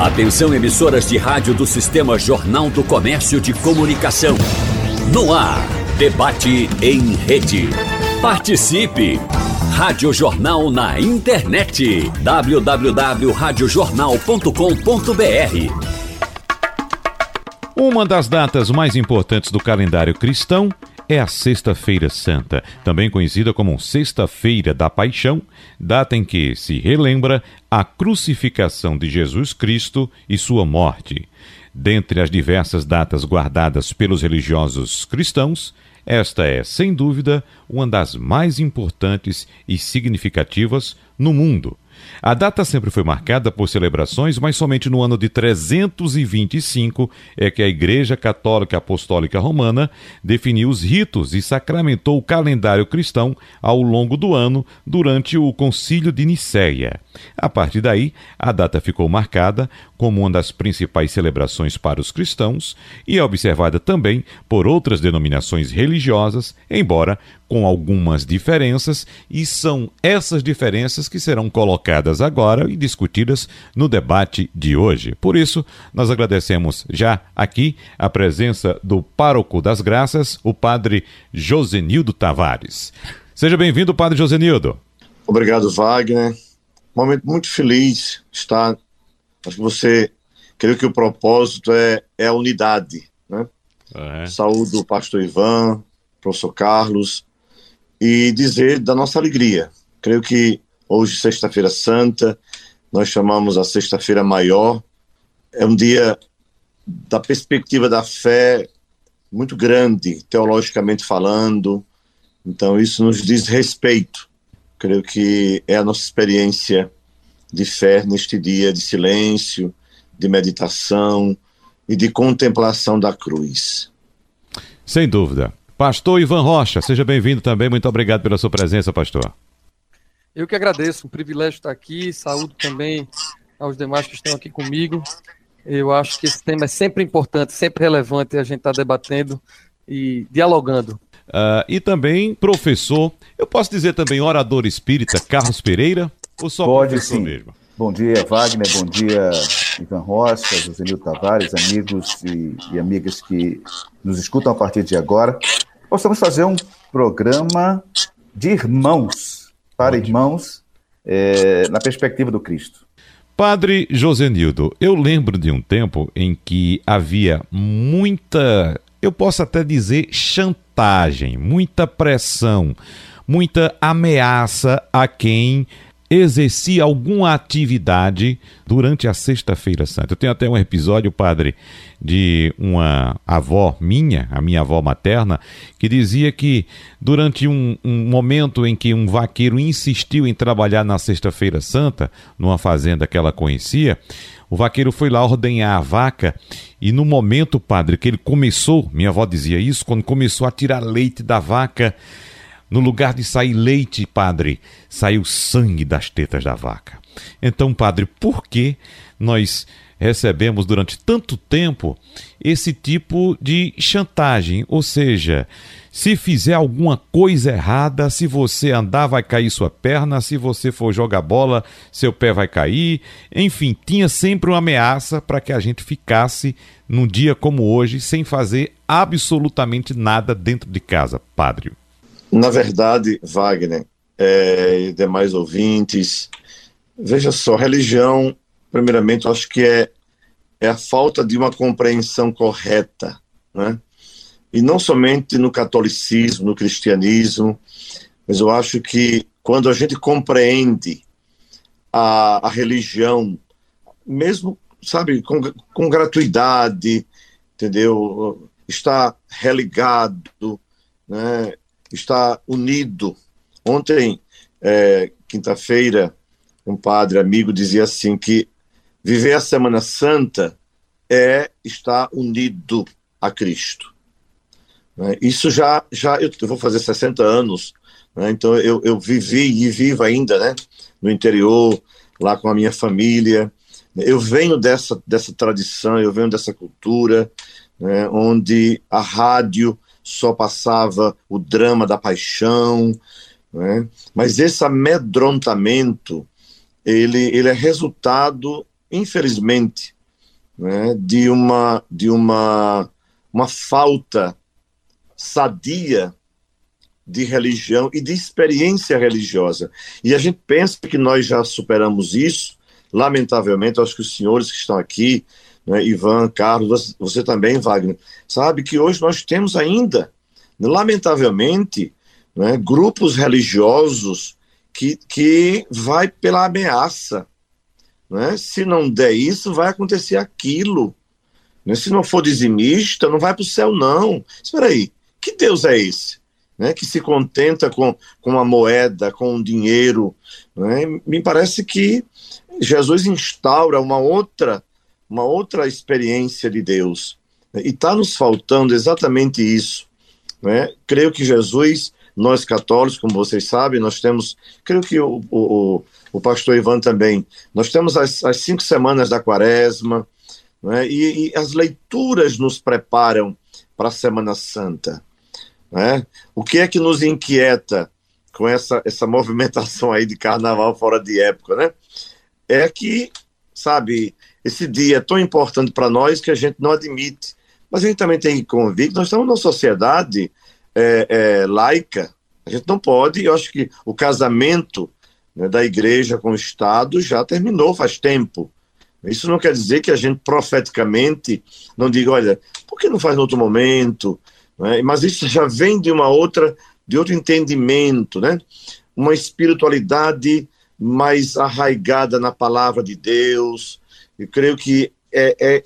Atenção emissoras de rádio do Sistema Jornal do Comércio de Comunicação. No ar, debate em rede. Participe! Rádio Jornal na internet. www.radiojornal.com.br Uma das datas mais importantes do calendário cristão é a Sexta-feira Santa, também conhecida como Sexta-feira da Paixão, data em que se relembra a crucificação de Jesus Cristo e sua morte. Dentre as diversas datas guardadas pelos religiosos cristãos, esta é, sem dúvida, uma das mais importantes e significativas no mundo. A data sempre foi marcada por celebrações, mas somente no ano de 325 é que a Igreja Católica Apostólica Romana definiu os ritos e sacramentou o calendário cristão ao longo do ano durante o Concílio de Nicéia. A partir daí, a data ficou marcada como uma das principais celebrações para os cristãos e é observada também por outras denominações religiosas, embora com algumas diferenças, e são essas diferenças que serão colocadas agora e discutidas no debate de hoje. Por isso, nós agradecemos já aqui a presença do pároco das graças, o padre Josenildo Tavares. Seja bem-vindo, padre Josenildo. Obrigado, Wagner. Um momento muito feliz estar. Acho que você. Creio que o propósito é, é a unidade, né? É. Saúde do pastor Ivan, professor Carlos, e dizer da nossa alegria. Creio que hoje, Sexta-feira Santa, nós chamamos a Sexta-feira Maior, é um dia da perspectiva da fé muito grande, teologicamente falando, então isso nos diz respeito. Creio que é a nossa experiência de fé neste dia de silêncio, de meditação e de contemplação da cruz. Sem dúvida. Pastor Ivan Rocha, seja bem-vindo também. Muito obrigado pela sua presença, pastor. Eu que agradeço, um privilégio estar aqui. Saúdo também aos demais que estão aqui comigo. Eu acho que esse tema é sempre importante, sempre relevante a gente estar tá debatendo e dialogando. Uh, e também professor, eu posso dizer também orador espírita Carlos Pereira, ou só Pode, professor sim. mesmo? Bom dia, Wagner, bom dia, Ivan Rocha, Joselio Tavares, amigos e, e amigas que nos escutam a partir de agora possamos fazer um programa de irmãos, para Ótimo. irmãos, é, na perspectiva do Cristo. Padre Josenildo, eu lembro de um tempo em que havia muita, eu posso até dizer, chantagem, muita pressão, muita ameaça a quem exercia alguma atividade durante a Sexta-feira Santa. Eu tenho até um episódio, padre, de uma avó minha, a minha avó materna, que dizia que durante um, um momento em que um vaqueiro insistiu em trabalhar na Sexta-feira Santa, numa fazenda que ela conhecia, o vaqueiro foi lá ordenhar a vaca e no momento, padre, que ele começou, minha avó dizia isso, quando começou a tirar leite da vaca, no lugar de sair leite, padre, saiu sangue das tetas da vaca. Então, padre, por que nós recebemos durante tanto tempo esse tipo de chantagem? Ou seja, se fizer alguma coisa errada, se você andar, vai cair sua perna, se você for jogar bola, seu pé vai cair. Enfim, tinha sempre uma ameaça para que a gente ficasse num dia como hoje sem fazer absolutamente nada dentro de casa, padre. Na verdade, Wagner é, e demais ouvintes, veja só, religião, primeiramente, eu acho que é, é a falta de uma compreensão correta, né? E não somente no catolicismo, no cristianismo, mas eu acho que quando a gente compreende a, a religião, mesmo, sabe, com, com gratuidade, entendeu? Está religado, né? Está unido. Ontem, é, quinta-feira, um padre amigo dizia assim que viver a Semana Santa é estar unido a Cristo. Né? Isso já, já eu, vou fazer 60 anos, né? então eu, eu vivi e vivo ainda, né? No interior, lá com a minha família. Eu venho dessa, dessa tradição, eu venho dessa cultura, né? onde a rádio só passava o drama da paixão, né? mas esse amedrontamento ele, ele é resultado infelizmente, né, de uma de uma uma falta sadia de religião e de experiência religiosa. E a gente pensa que nós já superamos isso, lamentavelmente, acho que os senhores que estão aqui, né, Ivan, Carlos, você também, Wagner, sabe que hoje nós temos ainda, lamentavelmente, né, grupos religiosos que, que vai pela ameaça. Né? Se não der isso, vai acontecer aquilo. Né? Se não for dizimista, não vai para o céu, não. Espera aí, que Deus é esse? Né? Que se contenta com, com a moeda, com o dinheiro. Né? Me parece que Jesus instaura uma outra, uma outra experiência de Deus. Né? E está nos faltando exatamente isso. Né? Creio que Jesus, nós católicos, como vocês sabem, nós temos, creio que o, o, o pastor Ivan também, nós temos as, as cinco semanas da quaresma, né? e, e as leituras nos preparam para a Semana Santa. Né? O que é que nos inquieta com essa, essa movimentação aí de carnaval fora de época, né? É que, sabe, esse dia é tão importante para nós que a gente não admite. Mas a gente também tem que convir que nós estamos numa sociedade é, é, laica. A gente não pode, eu acho que o casamento né, da igreja com o Estado já terminou faz tempo. Isso não quer dizer que a gente profeticamente não diga, olha, por que não faz em outro momento? Né? Mas isso já vem de uma outra, de outro entendimento, né? Uma espiritualidade mais arraigada na palavra de Deus. Eu creio que é, é,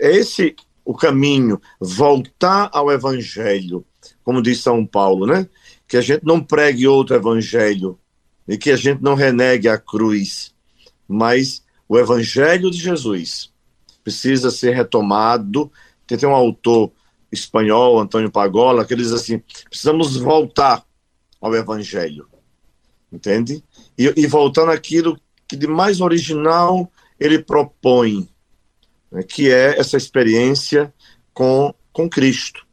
é esse o caminho, voltar ao evangelho, como diz São Paulo, né? Que a gente não pregue outro evangelho e que a gente não renegue a cruz, mas o evangelho de Jesus precisa ser retomado. Tem, tem um autor espanhol, Antônio Pagola, que diz assim: precisamos voltar ao Evangelho, entende? E, e voltando àquilo que de mais original ele propõe, né, que é essa experiência com, com Cristo.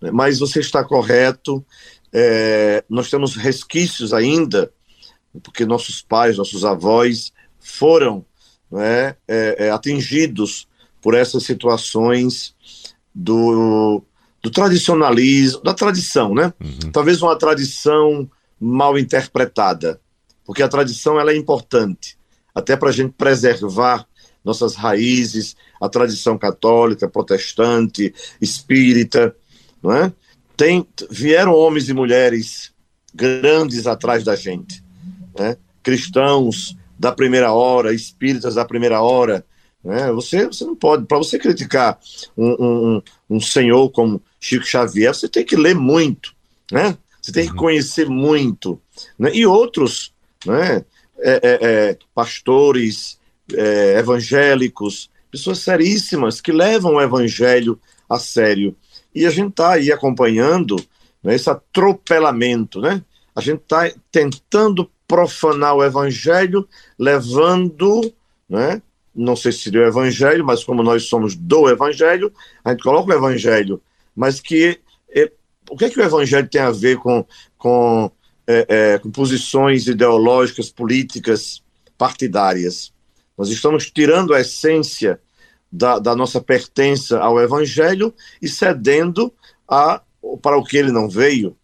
Né? Mas você está correto, é, nós temos resquícios ainda, porque nossos pais, nossos avós foram né, é, é, atingidos por essas situações do, do tradicionalismo, da tradição, né? Uhum. Talvez uma tradição mal interpretada, porque a tradição ela é importante, até para a gente preservar nossas raízes, a tradição católica, protestante, espírita, não é? Tem, vieram homens e mulheres grandes atrás da gente, né? cristãos da primeira hora, espíritas da primeira hora, né? Você, você não pode, para você criticar um, um, um, senhor como Chico Xavier, você tem que ler muito, né? você tem que uhum. conhecer muito. Né? E outros, né? É, é, é, pastores, é, evangélicos, pessoas seríssimas que levam o evangelho a sério. E a gente está aí acompanhando né, esse atropelamento, né? A gente está tentando profanar o evangelho, levando né, não sei se seria o evangelho, mas como nós somos do evangelho, a gente coloca o evangelho, mas que é, o que é que o evangelho tem a ver com, com, é, é, com posições ideológicas, políticas, partidárias? Nós estamos tirando a essência da, da nossa pertença ao evangelho e cedendo a, para o que ele não veio,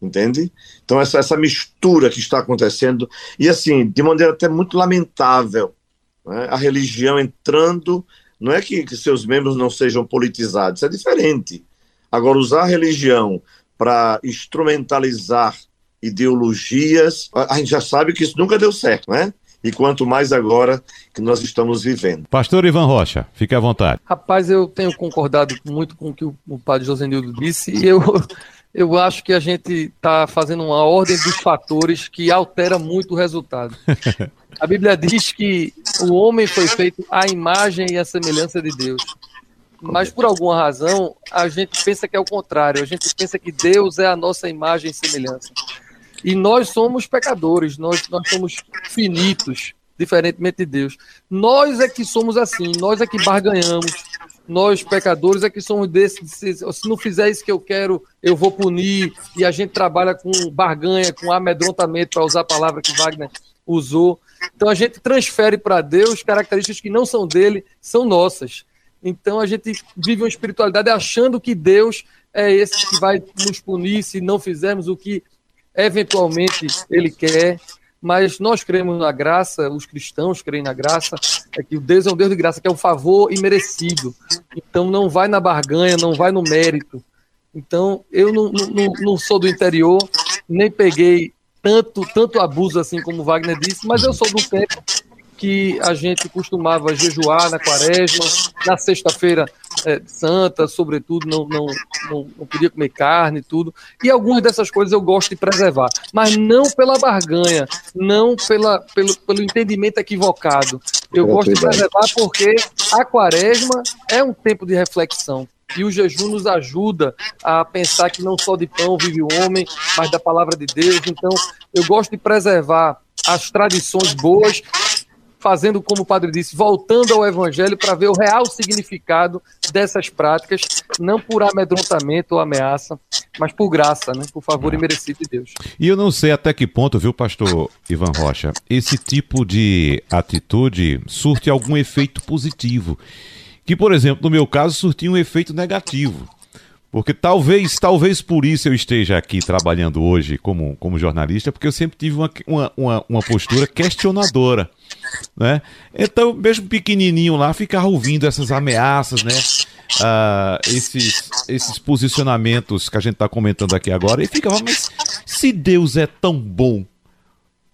entende? Então essa, essa mistura que está acontecendo, e assim, de maneira até muito lamentável, né? a religião entrando, não é que, que seus membros não sejam politizados, é diferente. Agora, usar a religião para instrumentalizar ideologias, a gente já sabe que isso nunca deu certo, né? E quanto mais agora que nós estamos vivendo. Pastor Ivan Rocha, fique à vontade. Rapaz, eu tenho concordado muito com o que o padre Josenildo disse e eu, eu acho que a gente está fazendo uma ordem dos fatores que altera muito o resultado. A Bíblia diz que o homem foi feito à imagem e à semelhança de Deus. Mas por alguma razão, a gente pensa que é o contrário. A gente pensa que Deus é a nossa imagem e semelhança. E nós somos pecadores, nós, nós somos finitos, diferentemente de Deus. Nós é que somos assim, nós é que barganhamos. Nós, pecadores, é que somos desses. Se não fizer isso que eu quero, eu vou punir. E a gente trabalha com barganha, com amedrontamento, para usar a palavra que Wagner usou. Então a gente transfere para Deus características que não são dele, são nossas. Então a gente vive uma espiritualidade achando que Deus é esse que vai nos punir se não fizermos o que eventualmente ele quer. Mas nós cremos na graça, os cristãos creem na graça, é que o Deus é um Deus de graça, que é um favor imerecido. Então não vai na barganha, não vai no mérito. Então eu não, não, não sou do interior, nem peguei tanto, tanto abuso assim como Wagner disse, mas eu sou do tempo que a gente costumava jejuar na quaresma, na sexta-feira é, santa, sobretudo, não, não, não, não, podia comer carne e tudo. E algumas dessas coisas eu gosto de preservar, mas não pela barganha, não pela, pelo, pelo entendimento equivocado. Eu gosto de preservar porque a quaresma é um tempo de reflexão. E o jejum nos ajuda a pensar que não só de pão vive o homem, mas da palavra de Deus. Então, eu gosto de preservar as tradições boas, fazendo, como o padre disse, voltando ao evangelho para ver o real significado dessas práticas, não por amedrontamento ou ameaça, mas por graça, né? por favor e merecido de Deus. E eu não sei até que ponto, viu, pastor Ivan Rocha, esse tipo de atitude surte algum efeito positivo que, por exemplo, no meu caso, surtiu um efeito negativo. Porque talvez, talvez por isso eu esteja aqui trabalhando hoje como, como jornalista, porque eu sempre tive uma, uma, uma, uma postura questionadora. Né? Então, mesmo pequenininho lá, ficava ouvindo essas ameaças, né? Uh, esses, esses posicionamentos que a gente está comentando aqui agora, e ficava, mas se Deus é tão bom,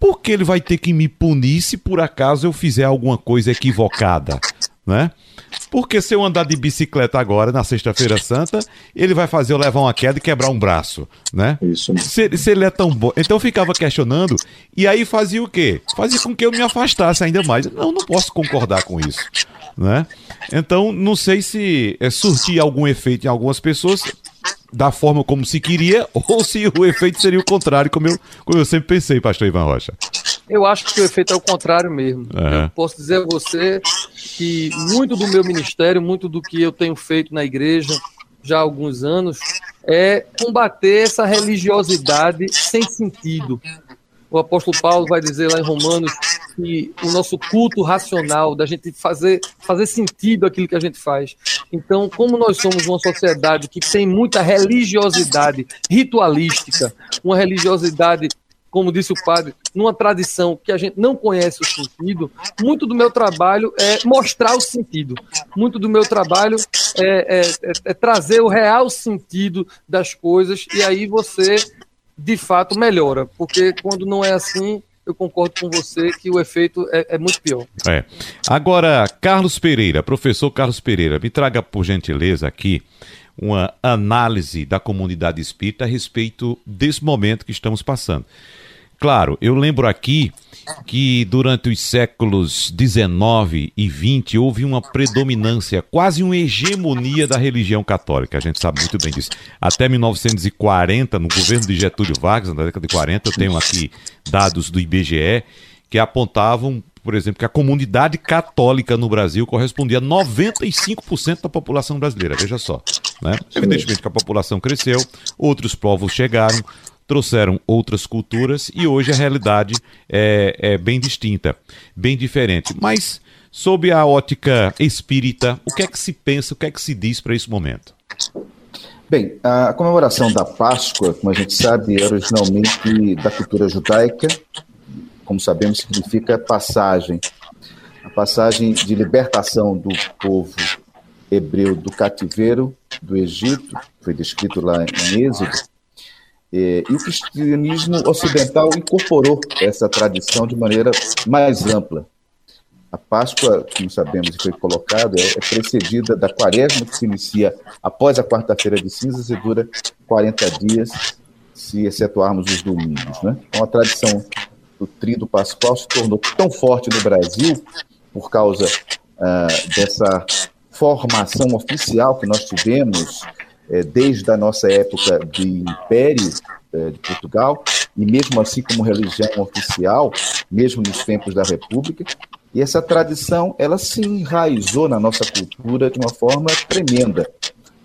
por que ele vai ter que me punir se por acaso eu fizer alguma coisa equivocada? Né? Porque se eu andar de bicicleta agora, na Sexta-feira Santa, ele vai fazer eu levar uma queda e quebrar um braço, né? Isso. Se, se ele é tão bom. Então eu ficava questionando, e aí fazia o quê? Fazia com que eu me afastasse ainda mais. Não, não posso concordar com isso, né? Então, não sei se é, surtia algum efeito em algumas pessoas da forma como se queria, ou se o efeito seria o contrário, como eu, como eu sempre pensei, pastor Ivan Rocha. Eu acho que o efeito é o contrário mesmo. É. Eu posso dizer a você que muito do meu ministério, muito do que eu tenho feito na igreja já há alguns anos, é combater essa religiosidade sem sentido. O apóstolo Paulo vai dizer lá em Romanos que o nosso culto racional, da gente fazer, fazer sentido aquilo que a gente faz. Então, como nós somos uma sociedade que tem muita religiosidade ritualística, uma religiosidade como disse o padre, numa tradição que a gente não conhece o sentido, muito do meu trabalho é mostrar o sentido. Muito do meu trabalho é, é, é, é trazer o real sentido das coisas, e aí você, de fato, melhora. Porque quando não é assim, eu concordo com você que o efeito é, é, muito pior. É. Agora, Carlos Pereira, professor Carlos Pereira, me traga por gentileza aqui uma análise da comunidade espírita a respeito desse momento que estamos passando. Claro, eu lembro aqui que durante os séculos 19 e 20 houve uma predominância, quase uma hegemonia da religião católica. A gente sabe muito bem disso. Até 1940, no governo de Getúlio Vargas, na década de 40, eu tenho aqui dados do IBGE que apontavam, por exemplo, que a comunidade católica no Brasil correspondia a 95% da população brasileira. Veja só. Né? Evidentemente que a população cresceu, outros povos chegaram, trouxeram outras culturas e hoje a realidade é, é bem distinta, bem diferente. Mas, sob a ótica espírita, o que é que se pensa, o que é que se diz para esse momento? Bem, a comemoração da Páscoa, como a gente sabe, é originalmente da cultura judaica, como sabemos, significa passagem. A passagem de libertação do povo hebreu do cativeiro do Egito, foi descrito lá em Êxodo, e o cristianismo ocidental incorporou essa tradição de maneira mais ampla. A Páscoa, como sabemos foi colocado, é, é precedida da quaresma, que se inicia após a quarta-feira de cinzas e dura 40 dias, se excetuarmos os domingos. Né? Então, a tradição do trido pascual se tornou tão forte no Brasil, por causa ah, dessa formação oficial que nós tivemos é, desde a nossa época de Império é, de Portugal, e mesmo assim como religião oficial, mesmo nos tempos da República, e essa tradição, ela se enraizou na nossa cultura de uma forma tremenda,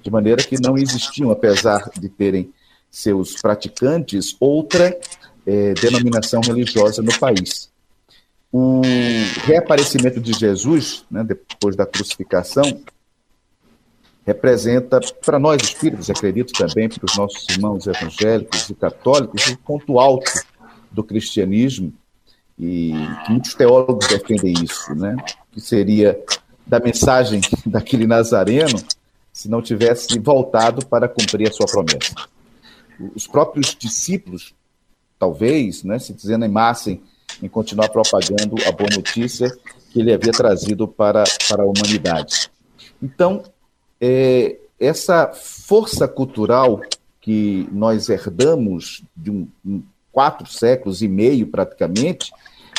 de maneira que não existiam, apesar de terem seus praticantes, outra é, denominação religiosa no país. o reaparecimento de Jesus, né, depois da crucificação, representa, para nós espíritos, acredito também, para os nossos irmãos evangélicos e católicos, um ponto alto do cristianismo, e muitos teólogos defendem isso, né? que seria da mensagem daquele nazareno se não tivesse voltado para cumprir a sua promessa. Os próprios discípulos, talvez, né, se desanimassem em continuar propagando a boa notícia que ele havia trazido para, para a humanidade. Então, é, essa força cultural que nós herdamos de um, um, quatro séculos e meio praticamente,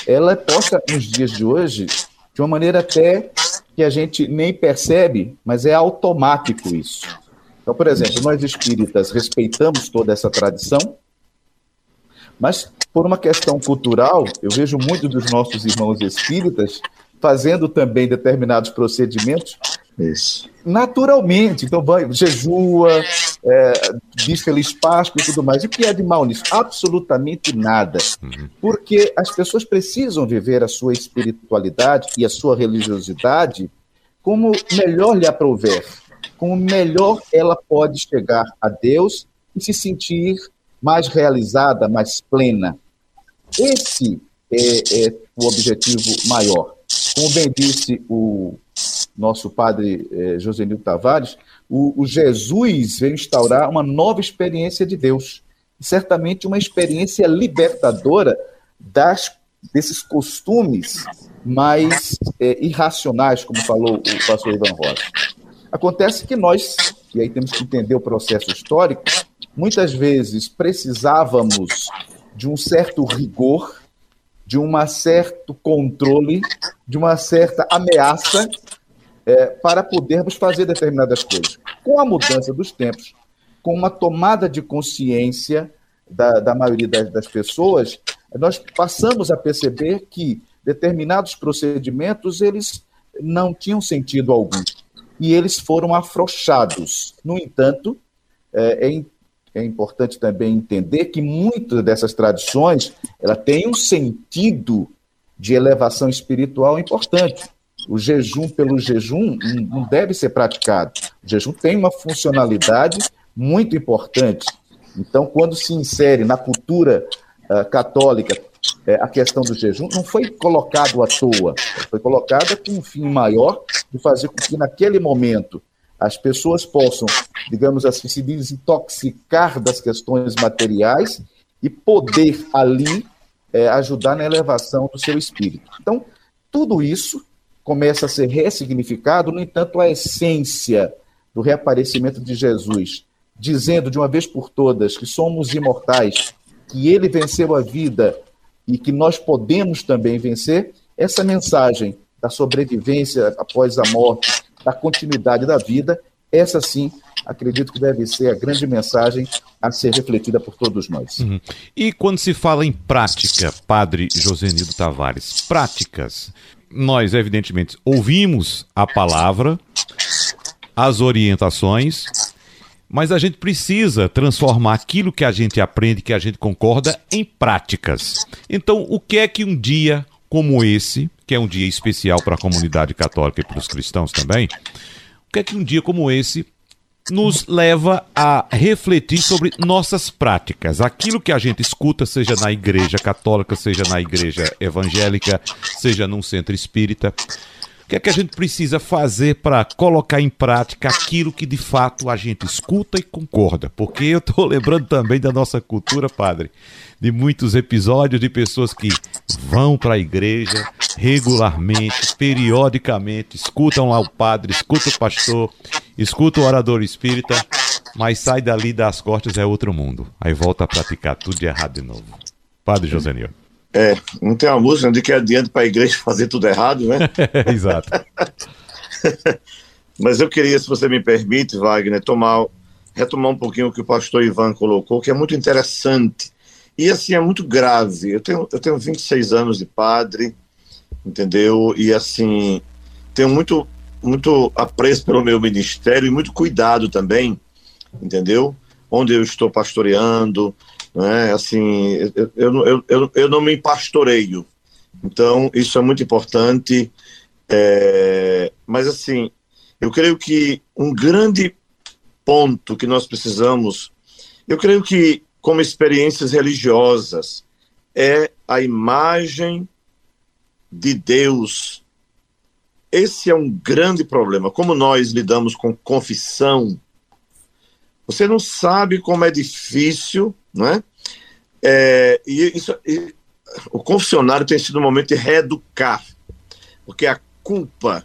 ela é posta nos dias de hoje de uma maneira até que a gente nem percebe, mas é automático isso. Então, por exemplo, nós espíritas respeitamos toda essa tradição, mas por uma questão cultural, eu vejo muitos dos nossos irmãos espíritas fazendo também determinados procedimentos isso. naturalmente. Então, vai, jejua, é, diz feliz Páscoa e tudo mais. E o que é de mal nisso? Absolutamente nada. Uhum. Porque as pessoas precisam viver a sua espiritualidade e a sua religiosidade como melhor lhe aprouver, como melhor ela pode chegar a Deus e se sentir mais realizada, mais plena. Esse é, é o objetivo maior. Como bem disse o nosso padre eh, Josenil Tavares, o, o, Jesus veio instaurar uma nova experiência de Deus. Certamente uma experiência libertadora das, desses costumes mais eh, irracionais, como falou o pastor Ivan Rosa. Acontece que nós, e aí temos que entender o processo histórico, muitas vezes precisávamos de um certo rigor de um certo controle, de uma certa ameaça é, para podermos fazer determinadas coisas. Com a mudança dos tempos, com uma tomada de consciência da, da maioria das, das pessoas, nós passamos a perceber que determinados procedimentos eles não tinham sentido algum e eles foram afrouxados. No entanto, é, é é importante também entender que muitas dessas tradições ela tem um sentido de elevação espiritual importante. O jejum pelo jejum não deve ser praticado. O jejum tem uma funcionalidade muito importante. Então, quando se insere na cultura uh, católica uh, a questão do jejum, não foi colocado à toa, foi colocada com um fim maior de fazer com que naquele momento as pessoas possam, digamos assim, se desintoxicar das questões materiais e poder ali é, ajudar na elevação do seu espírito. Então, tudo isso começa a ser ressignificado, no entanto, a essência do reaparecimento de Jesus, dizendo de uma vez por todas que somos imortais, que ele venceu a vida e que nós podemos também vencer, essa mensagem da sobrevivência após a morte, da continuidade da vida, essa sim acredito que deve ser a grande mensagem a ser refletida por todos nós. Uhum. E quando se fala em prática, Padre Josenildo Tavares, práticas, nós evidentemente ouvimos a palavra, as orientações, mas a gente precisa transformar aquilo que a gente aprende, que a gente concorda, em práticas. Então, o que é que um dia como esse, que é um dia especial para a comunidade católica e para os cristãos também, o que é que um dia como esse nos leva a refletir sobre nossas práticas, aquilo que a gente escuta, seja na igreja católica, seja na igreja evangélica, seja num centro espírita. O que é que a gente precisa fazer para colocar em prática aquilo que de fato a gente escuta e concorda? Porque eu estou lembrando também da nossa cultura, padre, de muitos episódios de pessoas que vão para a igreja regularmente, periodicamente, escutam lá o padre, escutam o pastor, escutam o orador espírita, mas sai dali das costas é outro mundo. Aí volta a praticar tudo de errado de novo. Padre José É, não tem uma música de que adianta para a igreja fazer tudo errado, né? Exato. Mas eu queria, se você me permite, Wagner, tomar, retomar um pouquinho o que o pastor Ivan colocou, que é muito interessante e assim, é muito grave. Eu tenho, eu tenho 26 anos de padre, entendeu? E assim, tenho muito, muito apreço pelo meu ministério e muito cuidado também, entendeu? Onde eu estou pastoreando, né? Assim, eu, eu, eu, eu, não me pastoreio, Então, isso é muito importante. É, mas, assim, eu creio que um grande ponto que nós precisamos, eu creio que, como experiências religiosas, é a imagem de Deus. Esse é um grande problema. Como nós lidamos com confissão, você não sabe como é difícil, não é? e isso, e, o confessionário tem sido um momento de reeducar, porque a culpa,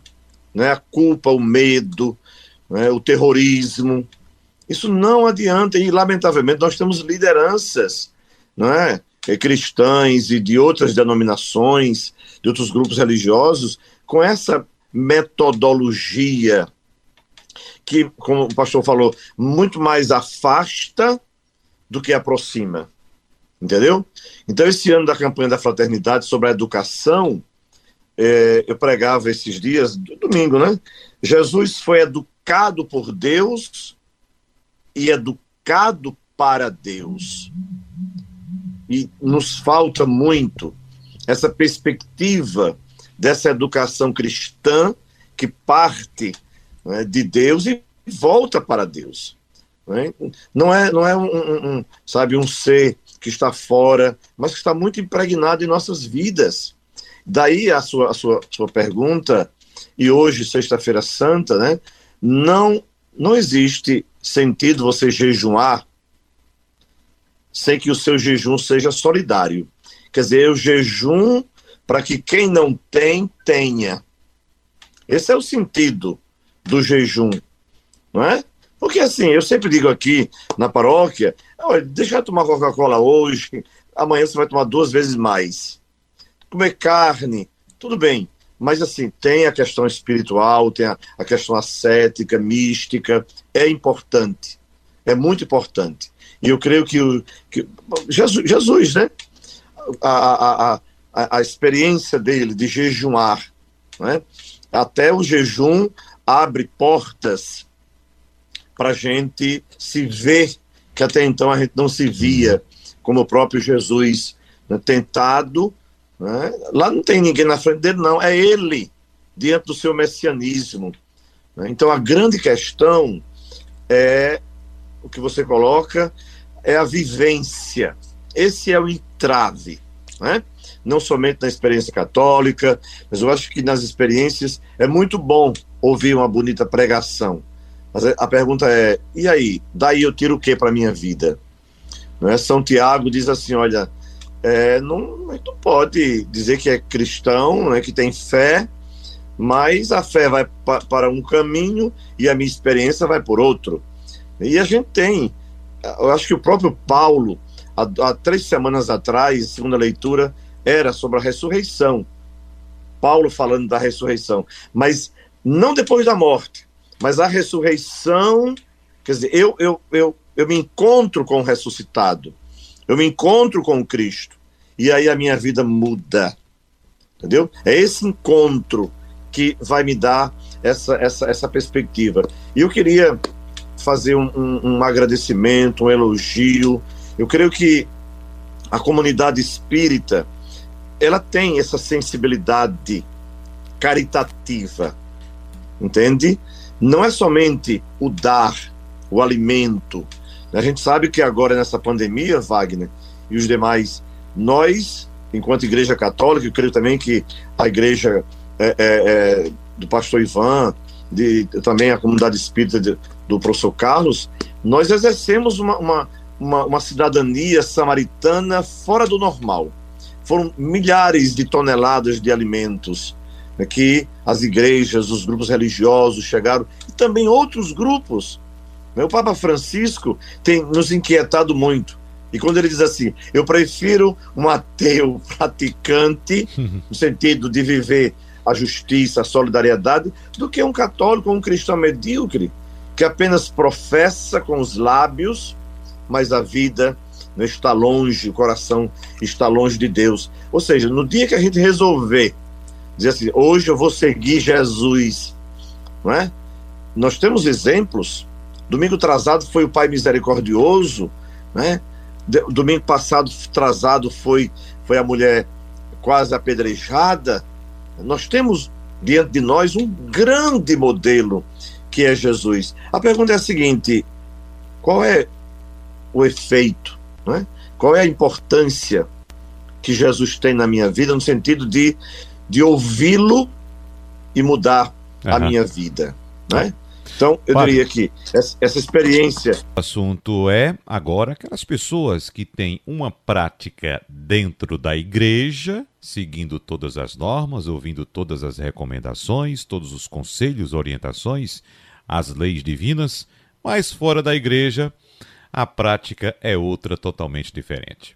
né, a culpa, o medo, né, o terrorismo, isso não adianta e lamentavelmente nós temos lideranças, não é, cristãs e de outras denominações, de outros grupos religiosos, com essa metodologia que, como o pastor falou, muito mais afasta do que aproxima. Entendeu? Então, esse ano da campanha da fraternidade sobre a educação, é, eu pregava esses dias, domingo, né? Jesus foi educado por Deus e educado para Deus. E nos falta muito essa perspectiva dessa educação cristã que parte né, de Deus e volta para Deus. Né? Não é, não é um, um, um, sabe, um ser que está fora, mas que está muito impregnado em nossas vidas. Daí a sua, a sua, sua pergunta, e hoje, sexta-feira santa, né? Não, não existe sentido você jejuar sem que o seu jejum seja solidário. Quer dizer, eu jejum para que quem não tem, tenha. Esse é o sentido do jejum, não é? Porque assim, eu sempre digo aqui na paróquia, olha, deixa eu tomar Coca-Cola hoje, amanhã você vai tomar duas vezes mais. Comer carne, tudo bem, mas assim, tem a questão espiritual, tem a, a questão ascética, mística, é importante, é muito importante. E eu creio que, o, que Jesus, Jesus, né? A, a, a, a experiência dele de jejuar, né? até o jejum abre portas para a gente se ver, que até então a gente não se via, como o próprio Jesus né, tentado. Né? Lá não tem ninguém na frente dele, não, é ele, diante do seu messianismo. Né? Então a grande questão é o que você coloca, é a vivência. Esse é o entrave, né? não somente na experiência católica, mas eu acho que nas experiências é muito bom ouvir uma bonita pregação. Mas a pergunta é: e aí? Daí eu tiro o que para minha vida? Não é? São Tiago diz assim: olha, é, não, não pode dizer que é cristão, né, que tem fé, mas a fé vai pa, para um caminho e a minha experiência vai por outro. E a gente tem eu acho que o próprio Paulo, há, há três semanas atrás, segunda leitura, era sobre a ressurreição. Paulo falando da ressurreição, mas não depois da morte, mas a ressurreição, quer dizer, eu, eu, eu, eu me encontro com o ressuscitado, eu me encontro com o Cristo, e aí a minha vida muda, entendeu? É esse encontro que vai me dar essa, essa, essa perspectiva. E eu queria fazer um, um, um agradecimento, um elogio. Eu creio que a comunidade espírita ela tem essa sensibilidade caritativa, entende? Não é somente o dar, o alimento. A gente sabe que agora nessa pandemia, Wagner e os demais, nós, enquanto Igreja Católica, eu creio também que a Igreja é, é, é, do Pastor Ivan, de, também a comunidade espírita de, do professor Carlos, nós exercemos uma, uma, uma, uma cidadania samaritana fora do normal. Foram milhares de toneladas de alimentos né, que as igrejas, os grupos religiosos chegaram, e também outros grupos. O Papa Francisco tem nos inquietado muito. E quando ele diz assim, eu prefiro um ateu praticante, no sentido de viver a justiça, a solidariedade, do que um católico ou um cristão medíocre que apenas professa com os lábios, mas a vida não está longe, o coração está longe de Deus. Ou seja, no dia que a gente resolver dizer assim, hoje eu vou seguir Jesus, não é? Nós temos exemplos. Domingo atrasado foi o Pai Misericordioso, né? Domingo passado atrasado foi foi a mulher quase apedrejada, nós temos diante de nós um grande modelo que é Jesus. A pergunta é a seguinte: qual é o efeito, né? qual é a importância que Jesus tem na minha vida, no sentido de, de ouvi-lo e mudar uhum. a minha vida? Né? Então, eu diria que essa, essa experiência. O assunto é agora aquelas pessoas que têm uma prática dentro da igreja, seguindo todas as normas, ouvindo todas as recomendações, todos os conselhos, orientações, as leis divinas, mas fora da igreja, a prática é outra totalmente diferente.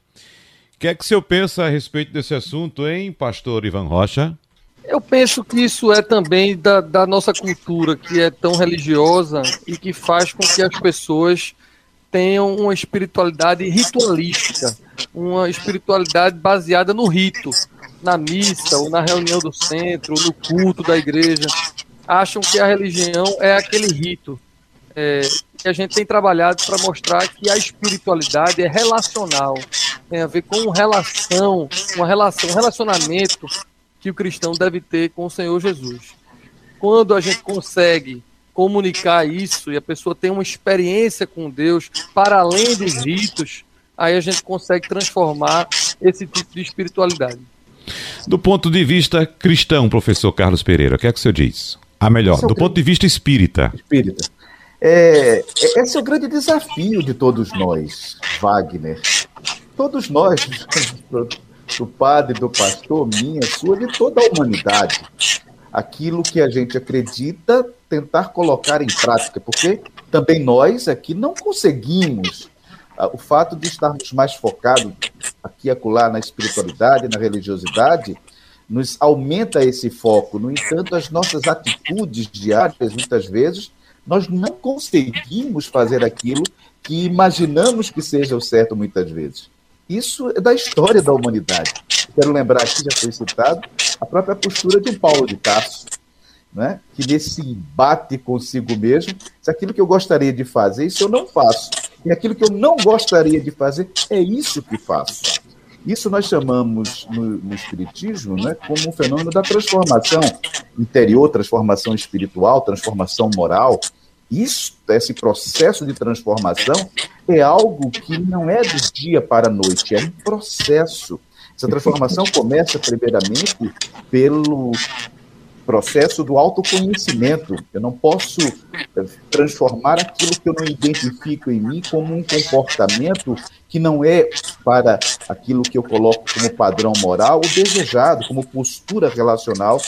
O que é que o senhor pensa a respeito desse assunto, hein, pastor Ivan Rocha? Eu penso que isso é também da, da, nossa cultura, que é tão religiosa e que faz com que as pessoas tenham uma espiritualidade ritualística, uma espiritualidade baseada no rito, na missa, ou na reunião do centro, ou no culto da igreja. Acham que a religião é aquele rito. É, que a gente tem trabalhado para mostrar que a espiritualidade é relacional, tem a ver com relação, uma relação, um relacionamento que o cristão deve ter com o Senhor Jesus. Quando a gente consegue comunicar isso e a pessoa tem uma experiência com Deus para além dos ritos, aí a gente consegue transformar esse tipo de espiritualidade. Do ponto de vista cristão, professor Carlos Pereira, o que é que o senhor diz? A melhor, do ponto de vista espírita. Espírita. É, é, esse é o grande desafio de todos nós, Wagner. Todos nós, do padre, do pastor, minha, sua, de toda a humanidade. Aquilo que a gente acredita, tentar colocar em prática, porque também nós aqui não conseguimos. Ah, o fato de estarmos mais focados aqui acolá na espiritualidade, na religiosidade, nos aumenta esse foco. No entanto, as nossas atitudes diárias, muitas vezes, nós não conseguimos fazer aquilo que imaginamos que seja o certo muitas vezes. Isso é da história da humanidade. Quero lembrar aqui, já foi citado, a própria postura de Paulo de Tarso, né? que nesse embate consigo mesmo, se aquilo que eu gostaria de fazer, isso eu não faço. E aquilo que eu não gostaria de fazer, é isso que faço. Isso nós chamamos no, no Espiritismo né, como um fenômeno da transformação interior, transformação espiritual, transformação moral. Isso, esse processo de transformação, é algo que não é do dia para a noite, é um processo. Essa transformação começa, primeiramente, pelo processo do autoconhecimento. Eu não posso eh, transformar aquilo que eu não identifico em mim como um comportamento que não é para aquilo que eu coloco como padrão moral ou desejado, como postura relacional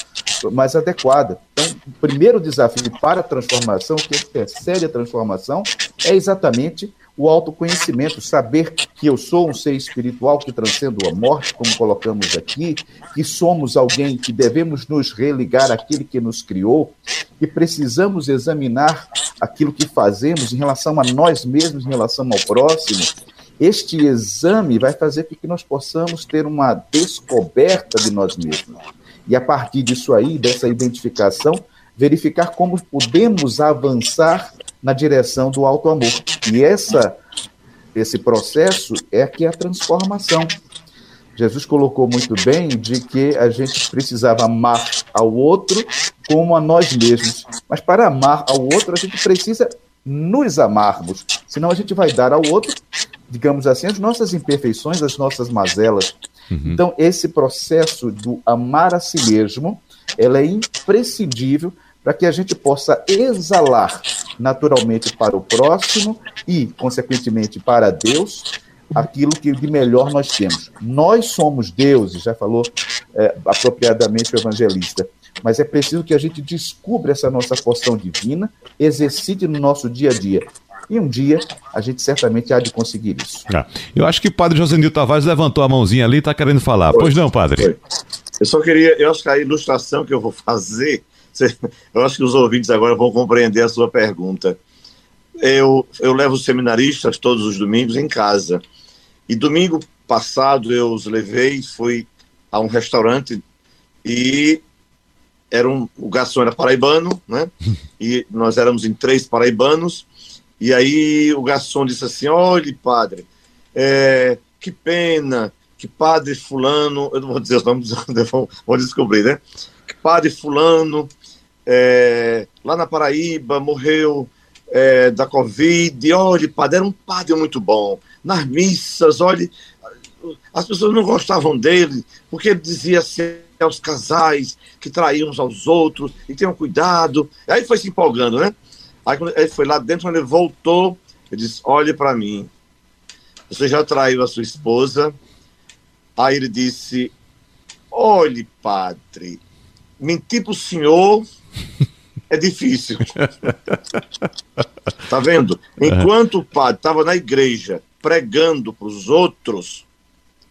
mais adequada. Então, o primeiro desafio para a transformação, que antecede a transformação, é exatamente o autoconhecimento, saber que eu sou um ser espiritual que transcendo a morte, como colocamos aqui, que somos alguém que devemos nos religar àquele que nos criou, que precisamos examinar aquilo que fazemos em relação a nós mesmos, em relação ao próximo. Este exame vai fazer com que nós possamos ter uma descoberta de nós mesmos. E a partir disso aí, dessa identificação, verificar como podemos avançar na direção do alto amor. E essa, esse processo é que é a transformação. Jesus colocou muito bem de que a gente precisava amar ao outro como a nós mesmos. Mas para amar ao outro, a gente precisa nos amarmos. Senão a gente vai dar ao outro, digamos assim, as nossas imperfeições, as nossas mazelas. Uhum. Então, esse processo do amar a si mesmo, ela é imprescindível para que a gente possa exalar naturalmente para o próximo e, consequentemente, para Deus, aquilo que de melhor nós temos. Nós somos deuses, já falou é, apropriadamente o evangelista, mas é preciso que a gente descubra essa nossa porção divina, exercite no nosso dia a dia. E um dia a gente certamente há de conseguir isso. Ah, eu acho que o padre José Nil Tavares levantou a mãozinha ali e está querendo falar. Pois não, padre? Eu só queria, eu acho que a ilustração que eu vou fazer eu acho que os ouvintes agora vão compreender a sua pergunta. Eu, eu levo os seminaristas todos os domingos em casa. E domingo passado eu os levei, fui a um restaurante e era um, o garçom era paraibano, né? E nós éramos em três paraibanos. E aí o garçom disse assim: olhe, padre, é, que pena que padre fulano, eu não vou dizer os nomes, vou descobrir, né? Que padre fulano, é, lá na Paraíba, morreu é, da Covid, olha, padre, era um padre muito bom. Nas missas, olha, as pessoas não gostavam dele, porque ele dizia assim aos casais que traíam uns aos outros, e tenham cuidado. Aí foi se empolgando, né? Aí quando ele foi lá dentro, quando ele voltou, ele disse, olhe para mim, você já traiu a sua esposa? Aí ele disse, olhe, padre, mentir para o senhor é difícil. tá vendo? Enquanto o padre estava na igreja pregando para os outros,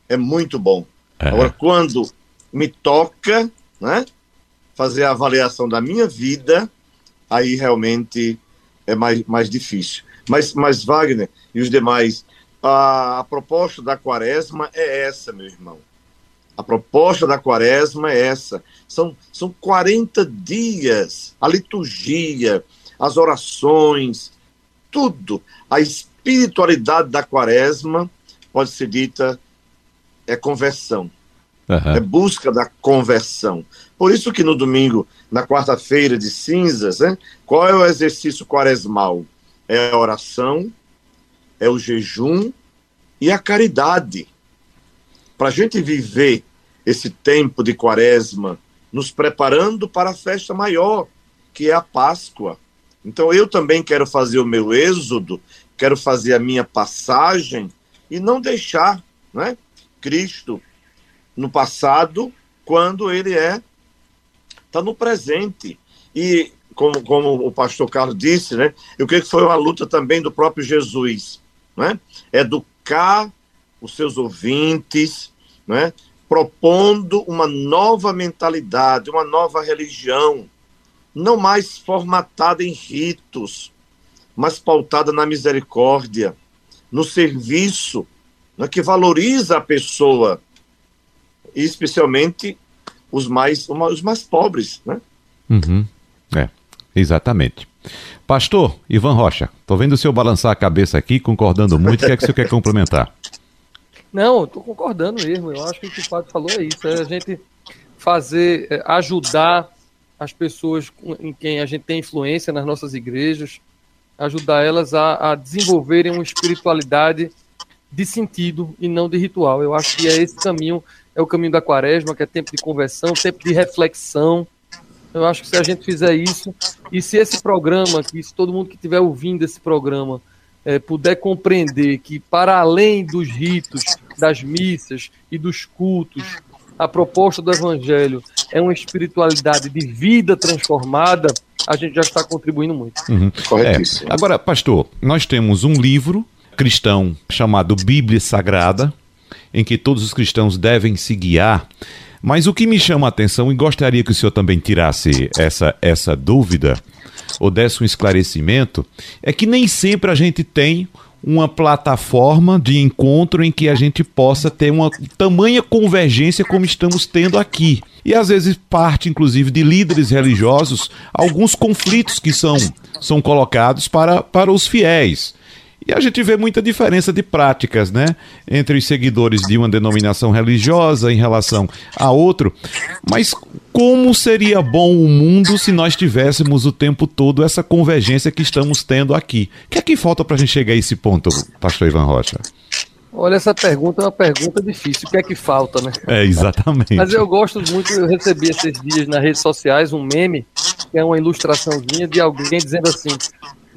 é muito bom. Agora, quando me toca, né, fazer a avaliação da minha vida, aí realmente é mais, mais difícil. Mas, mas Wagner e os demais, a, a proposta da quaresma é essa, meu irmão. A proposta da quaresma é essa. São, são 40 dias, a liturgia, as orações, tudo. A espiritualidade da quaresma pode ser dita é conversão. Uhum. É busca da conversão. Por isso que no domingo, na quarta-feira de cinzas, né, qual é o exercício quaresmal? É a oração, é o jejum e a caridade. Para a gente viver esse tempo de quaresma, nos preparando para a festa maior, que é a Páscoa. Então eu também quero fazer o meu êxodo, quero fazer a minha passagem e não deixar né, Cristo no passado quando ele é está no presente. E como, como o pastor Carlos disse, né, eu creio que foi uma luta também do próprio Jesus, né? Educar os seus ouvintes, né? propondo uma nova mentalidade, uma nova religião, não mais formatada em ritos, mas pautada na misericórdia, no serviço, né, que valoriza a pessoa, e especialmente os mais, os mais pobres. Né? Uhum. É, exatamente. Pastor Ivan Rocha, estou vendo o senhor balançar a cabeça aqui, concordando muito. O que é que o senhor quer complementar? Não, estou concordando mesmo. Eu acho que o que o Padre falou é isso: é a gente fazer, é, ajudar as pessoas em quem a gente tem influência nas nossas igrejas, ajudar elas a, a desenvolverem uma espiritualidade de sentido e não de ritual. Eu acho que é esse caminho, é o caminho da quaresma, que é tempo de conversão, tempo de reflexão. Eu acho que se a gente fizer isso, e se esse programa, que se todo mundo que estiver ouvindo esse programa é, puder compreender que, para além dos ritos, das missas e dos cultos, a proposta do Evangelho é uma espiritualidade de vida transformada, a gente já está contribuindo muito. Uhum. Corretíssimo. É. Agora, pastor, nós temos um livro cristão chamado Bíblia Sagrada, em que todos os cristãos devem se guiar. Mas o que me chama a atenção, e gostaria que o senhor também tirasse essa, essa dúvida, ou desse um esclarecimento, é que nem sempre a gente tem uma plataforma de encontro em que a gente possa ter uma tamanha convergência como estamos tendo aqui. E às vezes parte, inclusive, de líderes religiosos, alguns conflitos que são, são colocados para, para os fiéis. E a gente vê muita diferença de práticas, né? Entre os seguidores de uma denominação religiosa em relação a outro. Mas como seria bom o mundo se nós tivéssemos o tempo todo essa convergência que estamos tendo aqui? O que é que falta para a gente chegar a esse ponto, pastor Ivan Rocha? Olha, essa pergunta é uma pergunta difícil. O que é que falta, né? É, exatamente. Mas eu gosto muito, eu recebi esses dias nas redes sociais um meme, que é uma ilustraçãozinha de alguém dizendo assim: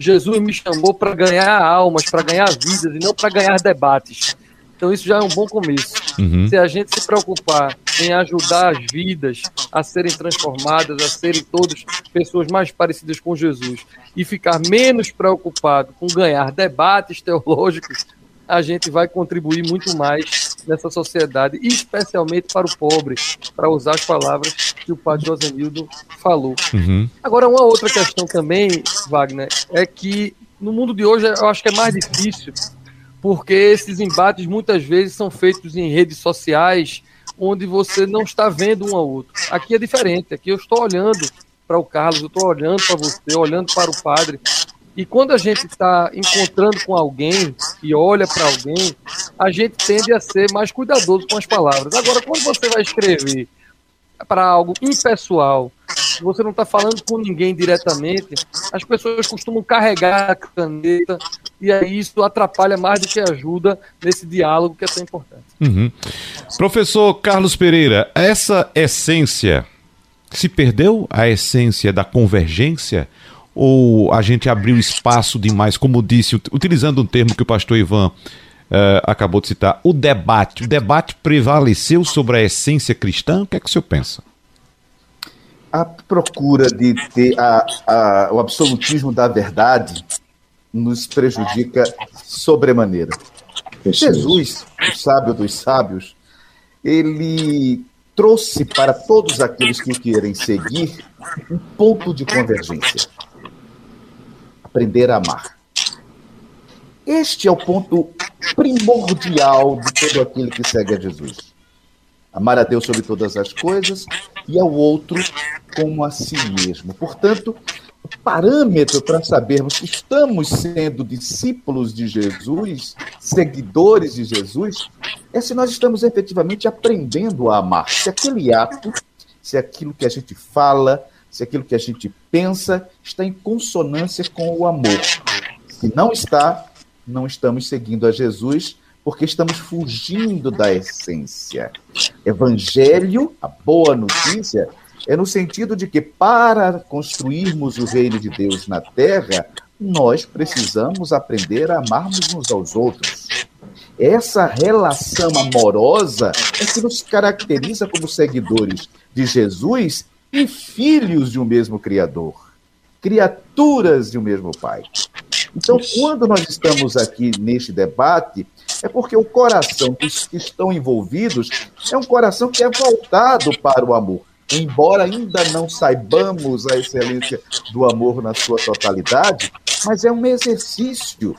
Jesus me chamou para ganhar almas, para ganhar vidas e não para ganhar debates. Então isso já é um bom começo. Uhum. Se a gente se preocupar em ajudar as vidas a serem transformadas, a serem todas pessoas mais parecidas com Jesus e ficar menos preocupado com ganhar debates teológicos, a gente vai contribuir muito mais nessa sociedade, especialmente para o pobre, para usar as palavras que o padre Josenildo falou. Uhum. Agora, uma outra questão também, Wagner, é que no mundo de hoje eu acho que é mais difícil, porque esses embates muitas vezes são feitos em redes sociais, onde você não está vendo um ao outro. Aqui é diferente, aqui eu estou olhando para o Carlos, eu estou olhando para você, olhando para o padre, E quando a gente está encontrando com alguém e olha para alguém, a gente tende a ser mais cuidadoso com as palavras. Agora, quando você vai escrever para algo impessoal, você não está falando com ninguém diretamente, as pessoas costumam carregar a caneta e aí isso atrapalha mais do que ajuda nesse diálogo que é tão importante. Uhum. Professor Carlos Pereira, essa essência se perdeu a essência da convergência? Ou a gente abriu espaço demais, como disse, utilizando um termo que o pastor Ivan uh, acabou de citar, o debate. O debate prevaleceu sobre a essência cristã? O que é que o senhor pensa? A procura de ter a, a, o absolutismo da verdade nos prejudica sobremaneira. Jesus, o sábio dos sábios, ele trouxe para todos aqueles que o querem seguir um ponto de convergência aprender a amar. Este é o ponto primordial de todo aquele que segue a Jesus. Amar a Deus sobre todas as coisas e ao outro como a si mesmo. Portanto, o parâmetro para sabermos que estamos sendo discípulos de Jesus, seguidores de Jesus, é se nós estamos efetivamente aprendendo a amar. Se aquele ato, se aquilo que a gente fala, se aquilo que a gente pensa está em consonância com o amor. Se não está, não estamos seguindo a Jesus, porque estamos fugindo da essência. Evangelho, a boa notícia, é no sentido de que para construirmos o reino de Deus na terra, nós precisamos aprender a amarmos uns aos outros. Essa relação amorosa é que nos caracteriza como seguidores de Jesus e filhos de um mesmo Criador, criaturas de um mesmo Pai. Então, quando nós estamos aqui neste debate, é porque o coração dos que estão envolvidos é um coração que é voltado para o amor. Embora ainda não saibamos a excelência do amor na sua totalidade, mas é um exercício.